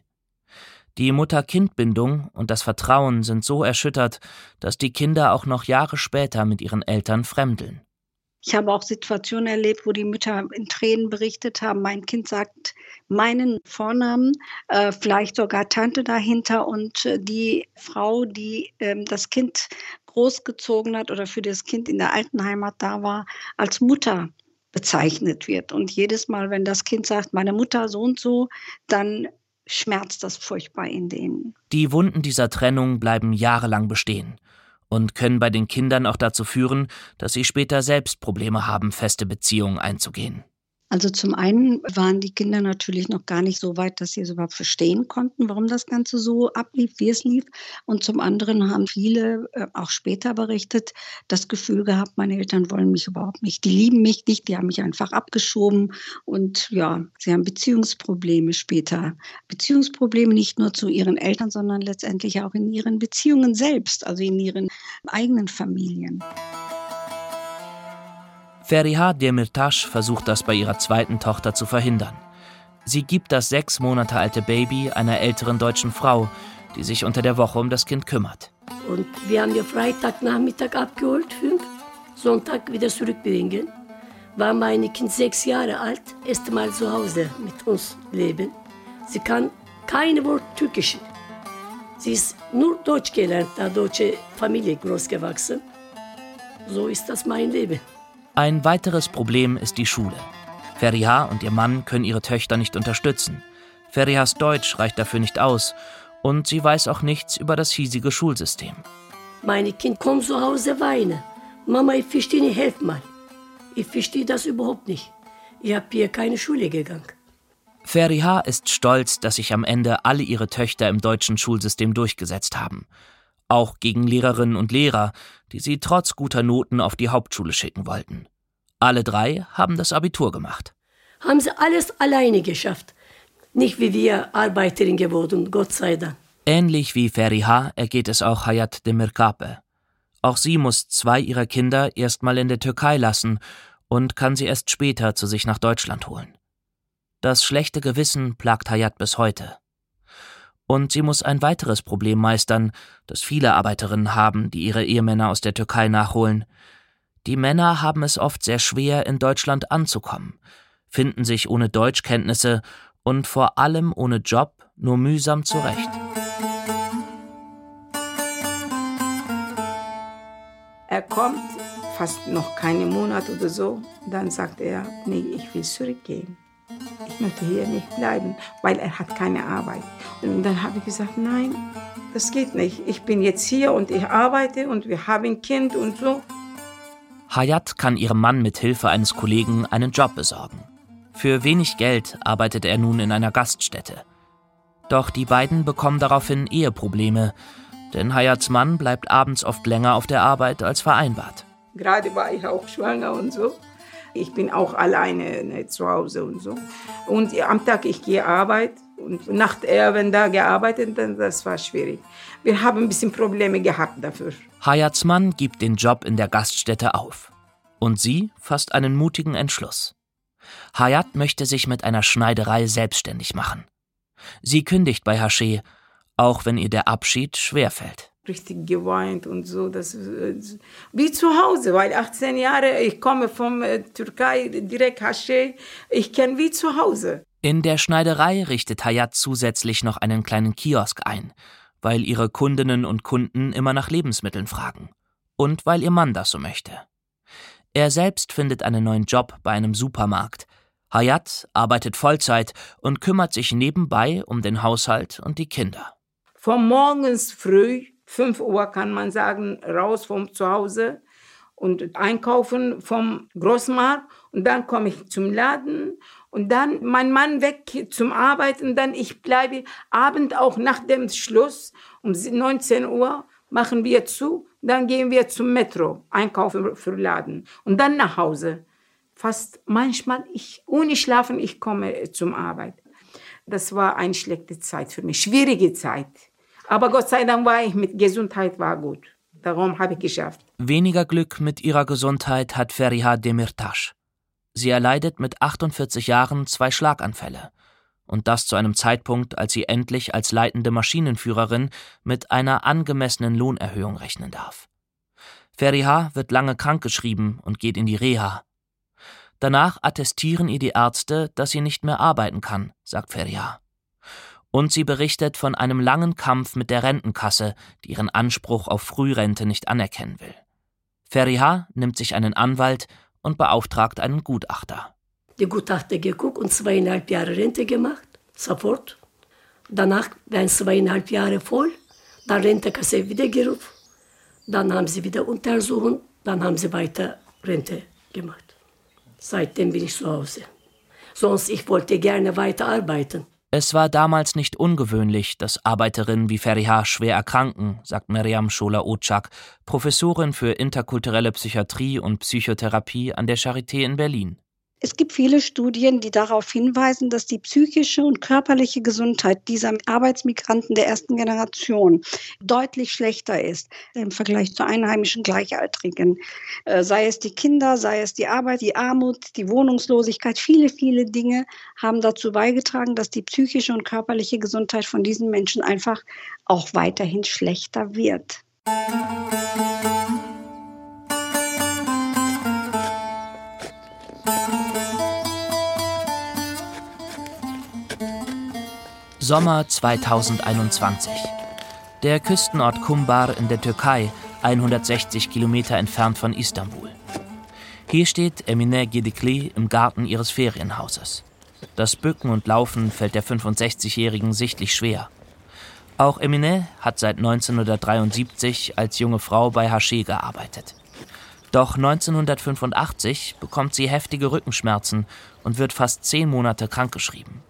Die Mutter-Kind-Bindung und das Vertrauen sind so erschüttert, dass die Kinder auch noch Jahre später mit ihren Eltern fremdeln. Ich habe auch Situationen erlebt, wo die Mütter in Tränen berichtet haben, mein Kind sagt meinen Vornamen, äh, vielleicht sogar Tante dahinter und äh, die Frau, die äh, das Kind großgezogen hat oder für das Kind in der alten Heimat da war, als Mutter bezeichnet wird. Und jedes Mal, wenn das Kind sagt, meine Mutter so und so, dann schmerzt das furchtbar in denen. Die Wunden dieser Trennung bleiben jahrelang bestehen und können bei den Kindern auch dazu führen, dass sie später selbst Probleme haben, feste Beziehungen einzugehen. Also zum einen waren die Kinder natürlich noch gar nicht so weit, dass sie es überhaupt verstehen konnten, warum das Ganze so ablief, wie es lief. Und zum anderen haben viele äh, auch später berichtet, das Gefühl gehabt, meine Eltern wollen mich überhaupt nicht. Die lieben mich nicht, die haben mich einfach abgeschoben. Und ja, sie haben Beziehungsprobleme später. Beziehungsprobleme nicht nur zu ihren Eltern, sondern letztendlich auch in ihren Beziehungen selbst, also in ihren eigenen Familien. Feriha Demirtas versucht das bei ihrer zweiten Tochter zu verhindern. Sie gibt das sechs Monate alte Baby einer älteren deutschen Frau, die sich unter der Woche um das Kind kümmert. Und wir haben wir Freitagnachmittag abgeholt, fünf, Sonntag wieder zurückbringen. War mein Kind sechs Jahre alt, erst mal zu Hause mit uns leben. Sie kann kein Wort Türkisch. Sie ist nur Deutsch gelernt, da deutsche Familie groß gewachsen. So ist das mein Leben. Ein weiteres Problem ist die Schule. Feriha und ihr Mann können ihre Töchter nicht unterstützen. Ferihas Deutsch reicht dafür nicht aus und sie weiß auch nichts über das hiesige Schulsystem. Meine Kind kommt zu Hause weinen. Mama, ich verstehe nicht, helf mal. Ich verstehe das überhaupt nicht. Ich habe hier keine Schule gegangen. Feriha ist stolz, dass sich am Ende alle ihre Töchter im deutschen Schulsystem durchgesetzt haben auch gegen Lehrerinnen und Lehrer, die sie trotz guter Noten auf die Hauptschule schicken wollten. Alle drei haben das Abitur gemacht. Haben sie alles alleine geschafft. Nicht wie wir Arbeiterinnen geworden, Gott sei Dank. Ähnlich wie Feriha ergeht es auch Hayat Demirkape. Auch sie muss zwei ihrer Kinder erstmal in der Türkei lassen und kann sie erst später zu sich nach Deutschland holen. Das schlechte Gewissen plagt Hayat bis heute. Und sie muss ein weiteres Problem meistern, das viele Arbeiterinnen haben, die ihre Ehemänner aus der Türkei nachholen. Die Männer haben es oft sehr schwer, in Deutschland anzukommen, finden sich ohne Deutschkenntnisse und vor allem ohne Job nur mühsam zurecht. Er kommt fast noch keinen Monat oder so, dann sagt er, nee, ich will zurückgehen. Ich möchte hier nicht bleiben, weil er hat keine Arbeit. Und dann habe ich gesagt, nein, das geht nicht. Ich bin jetzt hier und ich arbeite und wir haben ein Kind und so. Hayat kann ihrem Mann mit Hilfe eines Kollegen einen Job besorgen. Für wenig Geld arbeitet er nun in einer Gaststätte. Doch die beiden bekommen daraufhin Eheprobleme, denn Hayats Mann bleibt abends oft länger auf der Arbeit als vereinbart. Gerade war ich auch schwanger und so. Ich bin auch alleine ne, zu Hause und so. Und am Tag ich gehe arbeiten und Nacht er, wenn da gearbeitet, dann das war schwierig. Wir haben ein bisschen Probleme gehabt dafür. Hayats Mann gibt den Job in der Gaststätte auf. Und sie fasst einen mutigen Entschluss. Hayat möchte sich mit einer Schneiderei selbstständig machen. Sie kündigt bei Haché, auch wenn ihr der Abschied schwerfällt richtig geweint und so. Das, äh, wie zu Hause, weil 18 Jahre, ich komme von äh, Türkei, direkt Hasché, ich kenne wie zu Hause. In der Schneiderei richtet Hayat zusätzlich noch einen kleinen Kiosk ein, weil ihre Kundinnen und Kunden immer nach Lebensmitteln fragen. Und weil ihr Mann das so möchte. Er selbst findet einen neuen Job bei einem Supermarkt. Hayat arbeitet Vollzeit und kümmert sich nebenbei um den Haushalt und die Kinder. Von morgens früh 5 Uhr kann man sagen, raus vom Zuhause und einkaufen vom Großmarkt und dann komme ich zum Laden und dann mein Mann weg zum Arbeiten, dann ich bleibe Abend auch nach dem Schluss um 19 Uhr machen wir zu, dann gehen wir zum Metro einkaufen für Laden und dann nach Hause. Fast manchmal ich ohne schlafen ich komme zum Arbeit. Das war eine schlechte Zeit für mich, schwierige Zeit. Aber Gott sei Dank war ich mit Gesundheit war gut. Darum habe ich geschafft. Weniger Glück mit ihrer Gesundheit hat Feriha Demirtas. Sie erleidet mit 48 Jahren zwei Schlaganfälle. Und das zu einem Zeitpunkt, als sie endlich als leitende Maschinenführerin mit einer angemessenen Lohnerhöhung rechnen darf. Feriha wird lange krankgeschrieben und geht in die Reha. Danach attestieren ihr die Ärzte, dass sie nicht mehr arbeiten kann, sagt Feriha. Und sie berichtet von einem langen Kampf mit der Rentenkasse, die ihren Anspruch auf Frührente nicht anerkennen will. Feriha nimmt sich einen Anwalt und beauftragt einen Gutachter. Der Gutachter geguckt und zweieinhalb Jahre Rente gemacht, sofort. Danach waren zweieinhalb Jahre voll, dann Rentekasse wieder gerufen. Dann haben sie wieder untersucht, dann haben sie weiter Rente gemacht. Seitdem bin ich zu Hause. Sonst ich wollte gerne weiter arbeiten. Es war damals nicht ungewöhnlich, dass Arbeiterinnen wie Feriha schwer erkranken, sagt Meriam Schola-Otschak, Professorin für interkulturelle Psychiatrie und Psychotherapie an der Charité in Berlin. Es gibt viele Studien, die darauf hinweisen, dass die psychische und körperliche Gesundheit dieser Arbeitsmigranten der ersten Generation deutlich schlechter ist im Vergleich zu einheimischen Gleichaltrigen. Äh, sei es die Kinder, sei es die Arbeit, die Armut, die Wohnungslosigkeit, viele, viele Dinge haben dazu beigetragen, dass die psychische und körperliche Gesundheit von diesen Menschen einfach auch weiterhin schlechter wird. Sommer 2021. Der Küstenort Kumbar in der Türkei, 160 Kilometer entfernt von Istanbul. Hier steht Emine Gedikli im Garten ihres Ferienhauses. Das Bücken und Laufen fällt der 65-Jährigen sichtlich schwer. Auch Emine hat seit 1973 als junge Frau bei Haché gearbeitet. Doch 1985 bekommt sie heftige Rückenschmerzen und wird fast zehn Monate krankgeschrieben.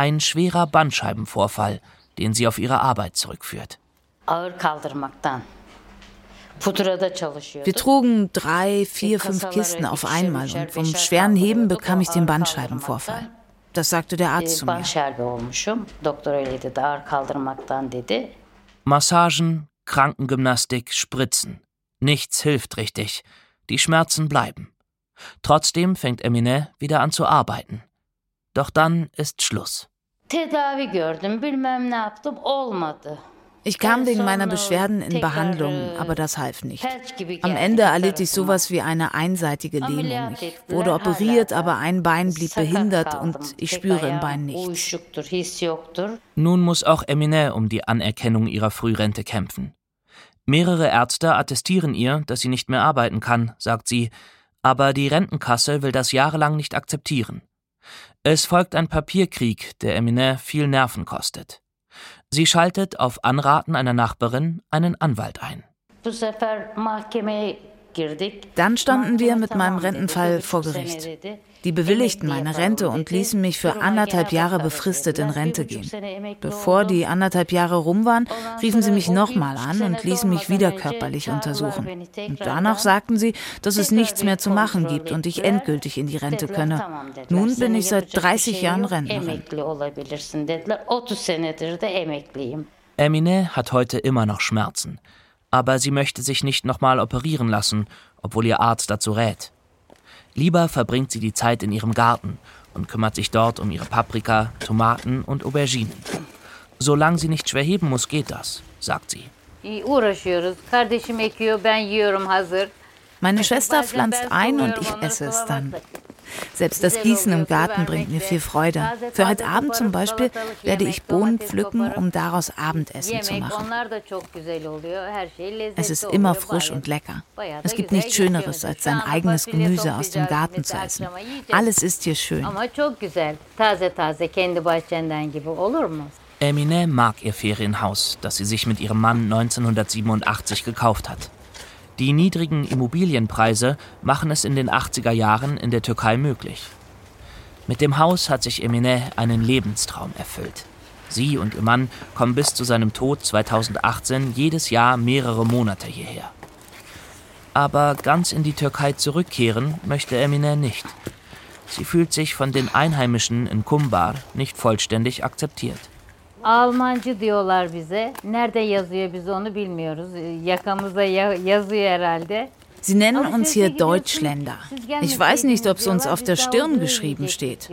Ein schwerer Bandscheibenvorfall, den sie auf ihre Arbeit zurückführt. Wir trugen drei, vier, fünf Kisten auf einmal und vom schweren Heben bekam ich den Bandscheibenvorfall. Das sagte der Arzt zu mir. Massagen, Krankengymnastik, Spritzen. Nichts hilft richtig. Die Schmerzen bleiben. Trotzdem fängt Emine wieder an zu arbeiten. Doch dann ist Schluss. Tedavi gördüm, bilmem ne yaptım, olmadı. Ich kam wegen meiner Beschwerden in Behandlung, aber das half nicht. Am Ende erlitt ich sowas wie eine einseitige Lähmung. Ich wurde operiert, aber ein Bein blieb behindert und ich spüre im Bein nichts. Nun muss auch Emine um die Anerkennung ihrer Frührente kämpfen. Mehrere Ärzte attestieren ihr, dass sie nicht mehr arbeiten kann, sagt sie, aber die Rentenkasse will das jahrelang nicht akzeptieren. Es folgt ein Papierkrieg, der Emine viel Nerven kostet. Sie schaltet auf Anraten einer Nachbarin einen Anwalt ein. Dann standen wir mit meinem Rentenfall vor Gericht. Die bewilligten meine Rente und ließen mich für anderthalb Jahre befristet in Rente gehen. Bevor die anderthalb Jahre rum waren, riefen sie mich nochmal an und ließen mich wieder körperlich untersuchen. Und danach sagten sie, dass es nichts mehr zu machen gibt und ich endgültig in die Rente könne. Nun bin ich seit 30 Jahren Rentnerin. Emine hat heute immer noch Schmerzen aber sie möchte sich nicht nochmal operieren lassen, obwohl ihr Arzt dazu rät. Lieber verbringt sie die Zeit in ihrem Garten und kümmert sich dort um ihre Paprika, Tomaten und Auberginen. Solange sie nicht schwer heben muss, geht das, sagt sie. Meine Schwester pflanzt ein und ich esse es dann. Selbst das Gießen im Garten bringt mir viel Freude. Für heute Abend zum Beispiel werde ich Bohnen pflücken, um daraus Abendessen zu machen. Es ist immer frisch und lecker. Es gibt nichts Schöneres, als sein eigenes Gemüse aus dem Garten zu essen. Alles ist hier schön. Emine mag ihr Ferienhaus, das sie sich mit ihrem Mann 1987 gekauft hat. Die niedrigen Immobilienpreise machen es in den 80er Jahren in der Türkei möglich. Mit dem Haus hat sich Emine einen Lebenstraum erfüllt. Sie und ihr Mann kommen bis zu seinem Tod 2018 jedes Jahr mehrere Monate hierher. Aber ganz in die Türkei zurückkehren möchte Emine nicht. Sie fühlt sich von den Einheimischen in Kumbar nicht vollständig akzeptiert. Almancı diyorlar bize. Nerede yazıyor biz onu bilmiyoruz. Yakamıza yazıyor herhalde. Sie nennen uns hier Deutschländer. Ich weiß nicht, ob es uns auf der Stirn geschrieben steht.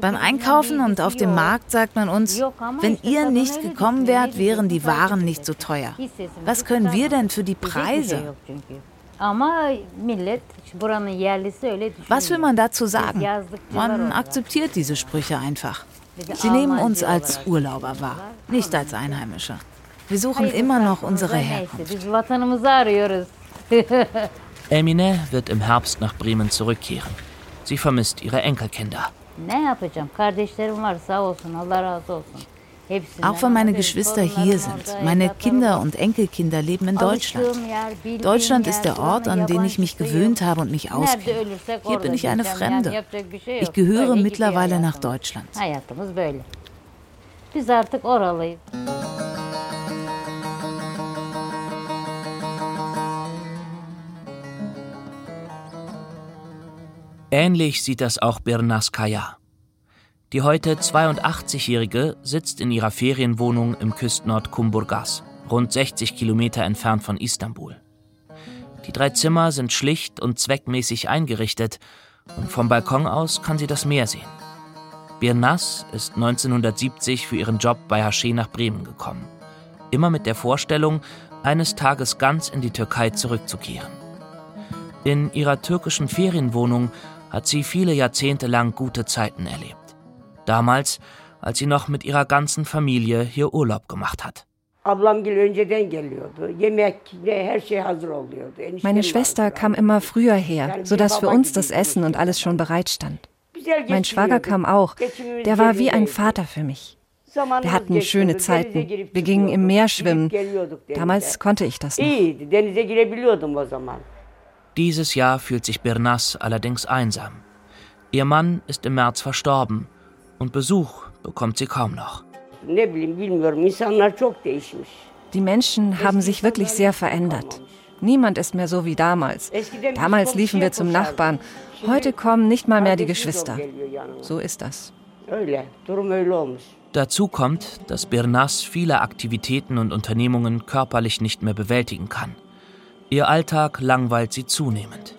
Beim Einkaufen und auf dem Markt sagt man uns, wenn ihr nicht gekommen wärt, wären die Waren nicht so teuer. Was können wir denn für die Preise? Was will man dazu sagen? Man akzeptiert diese Sprüche einfach. Sie nehmen uns als Urlauber wahr, nicht als Einheimische. Wir suchen immer noch unsere Herkunft. Emine wird im Herbst nach Bremen zurückkehren. Sie vermisst ihre Enkelkinder. Auch wenn meine Geschwister hier sind, meine Kinder und Enkelkinder leben in Deutschland. Deutschland ist der Ort, an den ich mich gewöhnt habe und mich auskenne. Hier bin ich eine Fremde. Ich gehöre mittlerweile nach Deutschland. Ähnlich sieht das auch Birnas Kaya. Die heute 82-Jährige sitzt in ihrer Ferienwohnung im Küstenort Kumburgas, rund 60 Kilometer entfernt von Istanbul. Die drei Zimmer sind schlicht und zweckmäßig eingerichtet und vom Balkon aus kann sie das Meer sehen. Birnas ist 1970 für ihren Job bei Haché nach Bremen gekommen. Immer mit der Vorstellung, eines Tages ganz in die Türkei zurückzukehren. In ihrer türkischen Ferienwohnung hat sie viele Jahrzehnte lang gute Zeiten erlebt. Damals, als sie noch mit ihrer ganzen Familie hier Urlaub gemacht hat. Meine Schwester kam immer früher her, sodass für uns das Essen und alles schon bereitstand. Mein Schwager kam auch. Der war wie ein Vater für mich. Wir hatten schöne Zeiten. Wir gingen im Meer schwimmen. Damals konnte ich das noch. Dieses Jahr fühlt sich Birnas allerdings einsam. Ihr Mann ist im März verstorben und Besuch bekommt sie kaum noch. Die Menschen haben sich wirklich sehr verändert. Niemand ist mehr so wie damals. Damals liefen wir zum Nachbarn. Heute kommen nicht mal mehr die Geschwister. So ist das. Dazu kommt, dass Birnas viele Aktivitäten und Unternehmungen körperlich nicht mehr bewältigen kann. Ihr Alltag langweilt sie zunehmend.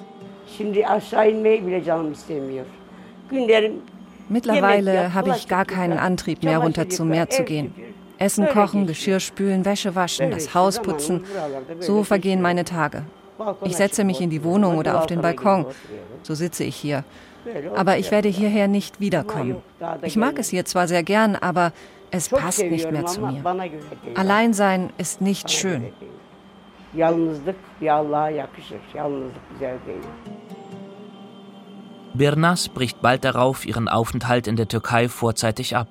Mittlerweile habe ich gar keinen Antrieb mehr, runter zum Meer zu gehen. Essen kochen, Geschirr spülen, Wäsche waschen, das Haus putzen. So vergehen meine Tage. Ich setze mich in die Wohnung oder auf den Balkon. So sitze ich hier. Aber ich werde hierher nicht wiederkommen. Ich mag es hier zwar sehr gern, aber es passt nicht mehr zu mir. Alleinsein ist nicht schön. Birnas bricht bald darauf ihren Aufenthalt in der Türkei vorzeitig ab.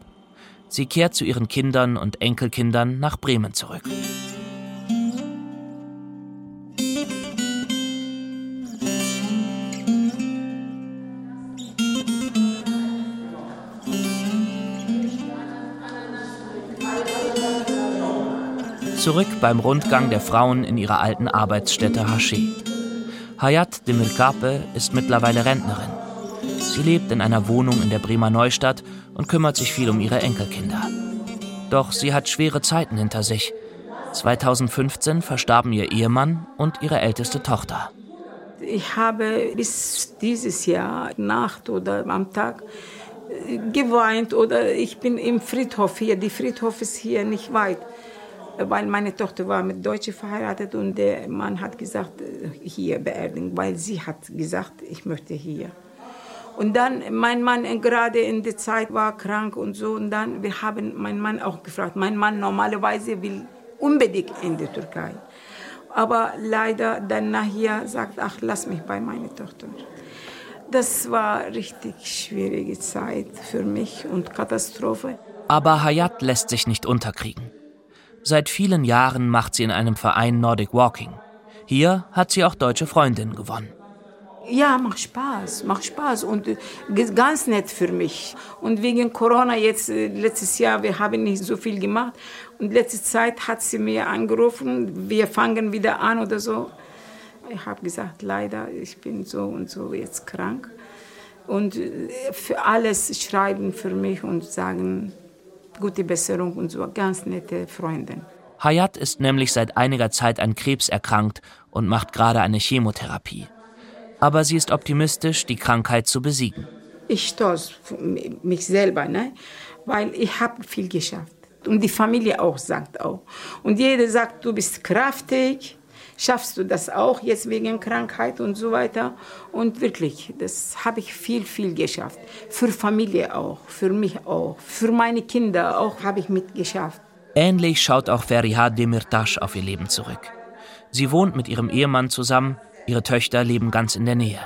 Sie kehrt zu ihren Kindern und Enkelkindern nach Bremen zurück. Zurück beim Rundgang der Frauen in ihrer alten Arbeitsstätte Haché. Hayat Demirkape ist mittlerweile Rentnerin. Sie lebt in einer Wohnung in der Bremer Neustadt und kümmert sich viel um ihre Enkelkinder. Doch sie hat schwere Zeiten hinter sich. 2015 verstarben ihr Ehemann und ihre älteste Tochter. Ich habe bis dieses Jahr Nacht oder am Tag äh, geweint oder ich bin im Friedhof hier. Die Friedhof ist hier nicht weit, weil meine Tochter war mit Deutschen verheiratet und der Mann hat gesagt, äh, hier beerdigen, weil sie hat gesagt, ich möchte hier. Und dann, mein Mann gerade in der Zeit war krank und so. Und dann, wir haben meinen Mann auch gefragt. Mein Mann normalerweise will unbedingt in die Türkei. Aber leider dann nachher sagt, ach, lass mich bei meiner Tochter. Das war richtig schwierige Zeit für mich und Katastrophe. Aber Hayat lässt sich nicht unterkriegen. Seit vielen Jahren macht sie in einem Verein Nordic Walking. Hier hat sie auch deutsche Freundinnen gewonnen. Ja, macht Spaß, macht Spaß und äh, ganz nett für mich. Und wegen Corona jetzt, äh, letztes Jahr, wir haben nicht so viel gemacht. Und letzte Zeit hat sie mir angerufen, wir fangen wieder an oder so. Ich habe gesagt, leider, ich bin so und so jetzt krank. Und äh, für alles schreiben für mich und sagen, gute Besserung und so, ganz nette Freundin. Hayat ist nämlich seit einiger Zeit an Krebs erkrankt und macht gerade eine Chemotherapie aber sie ist optimistisch, die Krankheit zu besiegen. Ich stolz mich selber, ne? weil ich habe viel geschafft. Und die Familie auch sagt auch. Und jeder sagt, du bist kräftig, schaffst du das auch jetzt wegen Krankheit und so weiter. Und wirklich, das habe ich viel, viel geschafft. Für Familie auch, für mich auch, für meine Kinder auch habe ich mitgeschafft. Ähnlich schaut auch Feriha Demirtas auf ihr Leben zurück. Sie wohnt mit ihrem Ehemann zusammen Ihre Töchter leben ganz in der Nähe.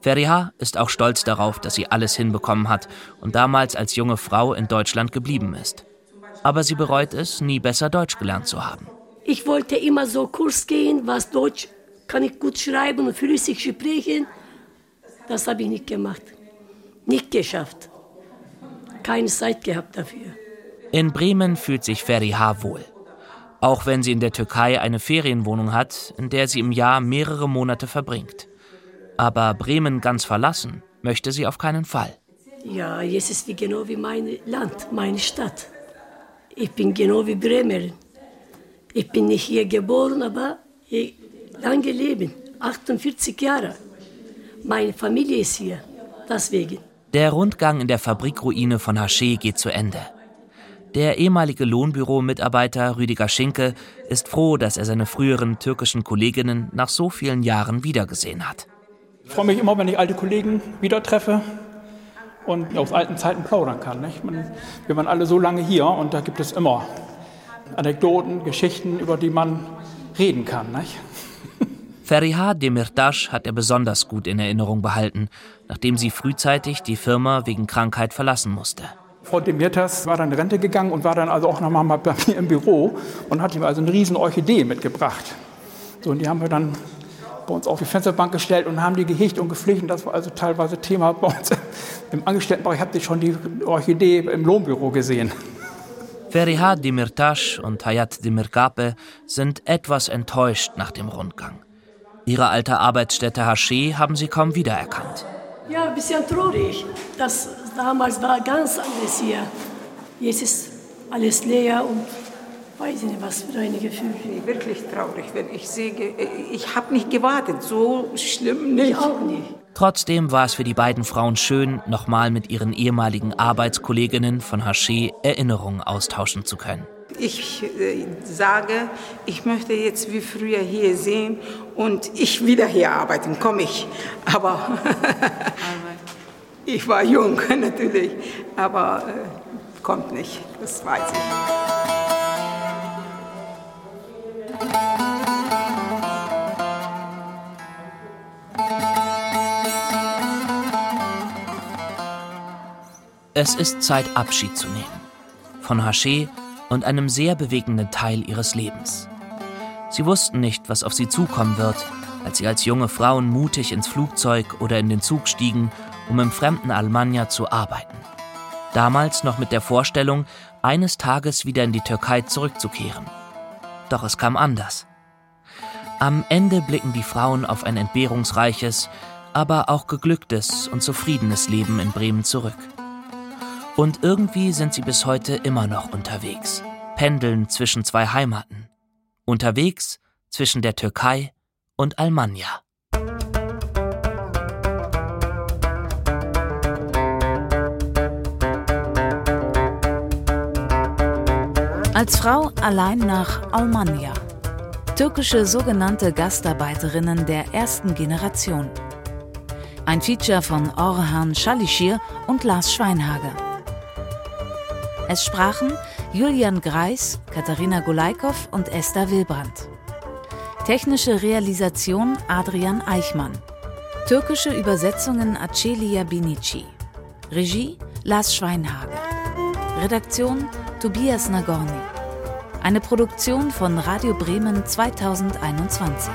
Feriha ist auch stolz darauf, dass sie alles hinbekommen hat und damals als junge Frau in Deutschland geblieben ist. Aber sie bereut es, nie besser Deutsch gelernt zu haben. Ich wollte immer so Kurs gehen, was Deutsch kann ich gut schreiben und flüssig sprechen. Das habe ich nicht gemacht. Nicht geschafft. Keine Zeit gehabt dafür. In Bremen fühlt sich Feriha wohl. Auch wenn sie in der Türkei eine Ferienwohnung hat, in der sie im Jahr mehrere Monate verbringt. Aber Bremen ganz verlassen möchte sie auf keinen Fall. Ja, jetzt ist wie genau wie mein Land, meine Stadt. Ich bin genau wie Bremerin. Ich bin nicht hier geboren, aber lange leben, 48 Jahre. Meine Familie ist hier, deswegen. Der Rundgang in der Fabrikruine von Haché geht zu Ende. Der ehemalige Lohnbüro-Mitarbeiter Rüdiger Schinke ist froh, dass er seine früheren türkischen Kolleginnen nach so vielen Jahren wiedergesehen hat. Ich freue mich immer, wenn ich alte Kollegen wieder treffe und aus alten Zeiten plaudern kann. Nicht? Man, wir waren alle so lange hier und da gibt es immer Anekdoten, Geschichten, über die man reden kann. Nicht? Feriha Demirtas hat er besonders gut in Erinnerung behalten, nachdem sie frühzeitig die Firma wegen Krankheit verlassen musste. Frau Demirtas war dann in Rente gegangen und war dann also auch nochmal bei mir im Büro und hat ihm also eine riesen Orchidee mitgebracht. So, und die haben wir dann bei uns auf die Fensterbank gestellt und haben die gehegt und gepflegt. Und das war also teilweise Thema bei uns im Angestelltenbereich. Habt ihr schon die Orchidee im Lohnbüro gesehen? Feriha Demirtas und Hayat Demirkape sind etwas enttäuscht nach dem Rundgang. Ihre alte Arbeitsstätte Haché haben sie kaum wiedererkannt. Ja, ein bisschen traurig. Das damals war ganz anders hier. Jetzt ist alles leer und Weiß nicht, was für ein Gefühl. Wirklich traurig, wenn ich sehe, ich habe nicht gewartet, so schlimm nicht. Ich auch nicht. Trotzdem war es für die beiden Frauen schön, nochmal mit ihren ehemaligen Arbeitskolleginnen von Haché Erinnerungen austauschen zu können. Ich äh, sage, ich möchte jetzt wie früher hier sehen und ich wieder hier arbeiten, komme ich. Aber ich war jung natürlich, aber äh, kommt nicht, das weiß ich. Es ist Zeit, Abschied zu nehmen. Von Haché und einem sehr bewegenden Teil ihres Lebens. Sie wussten nicht, was auf sie zukommen wird, als sie als junge Frauen mutig ins Flugzeug oder in den Zug stiegen, um im fremden Almanja zu arbeiten. Damals noch mit der Vorstellung, eines Tages wieder in die Türkei zurückzukehren. Doch es kam anders. Am Ende blicken die Frauen auf ein entbehrungsreiches, aber auch geglücktes und zufriedenes Leben in Bremen zurück. Und irgendwie sind sie bis heute immer noch unterwegs, pendeln zwischen zwei Heimaten. Unterwegs zwischen der Türkei und Almanja. Als Frau allein nach Almanja. Türkische sogenannte Gastarbeiterinnen der ersten Generation. Ein Feature von Orhan Schalishir und Lars Schweinhage. Es sprachen Julian Greis, Katharina Gulaikow und Esther Wilbrandt. Technische Realisation Adrian Eichmann. Türkische Übersetzungen Acelia Binici. Regie Lars Schweinhage. Redaktion Tobias Nagorny. Eine Produktion von Radio Bremen 2021.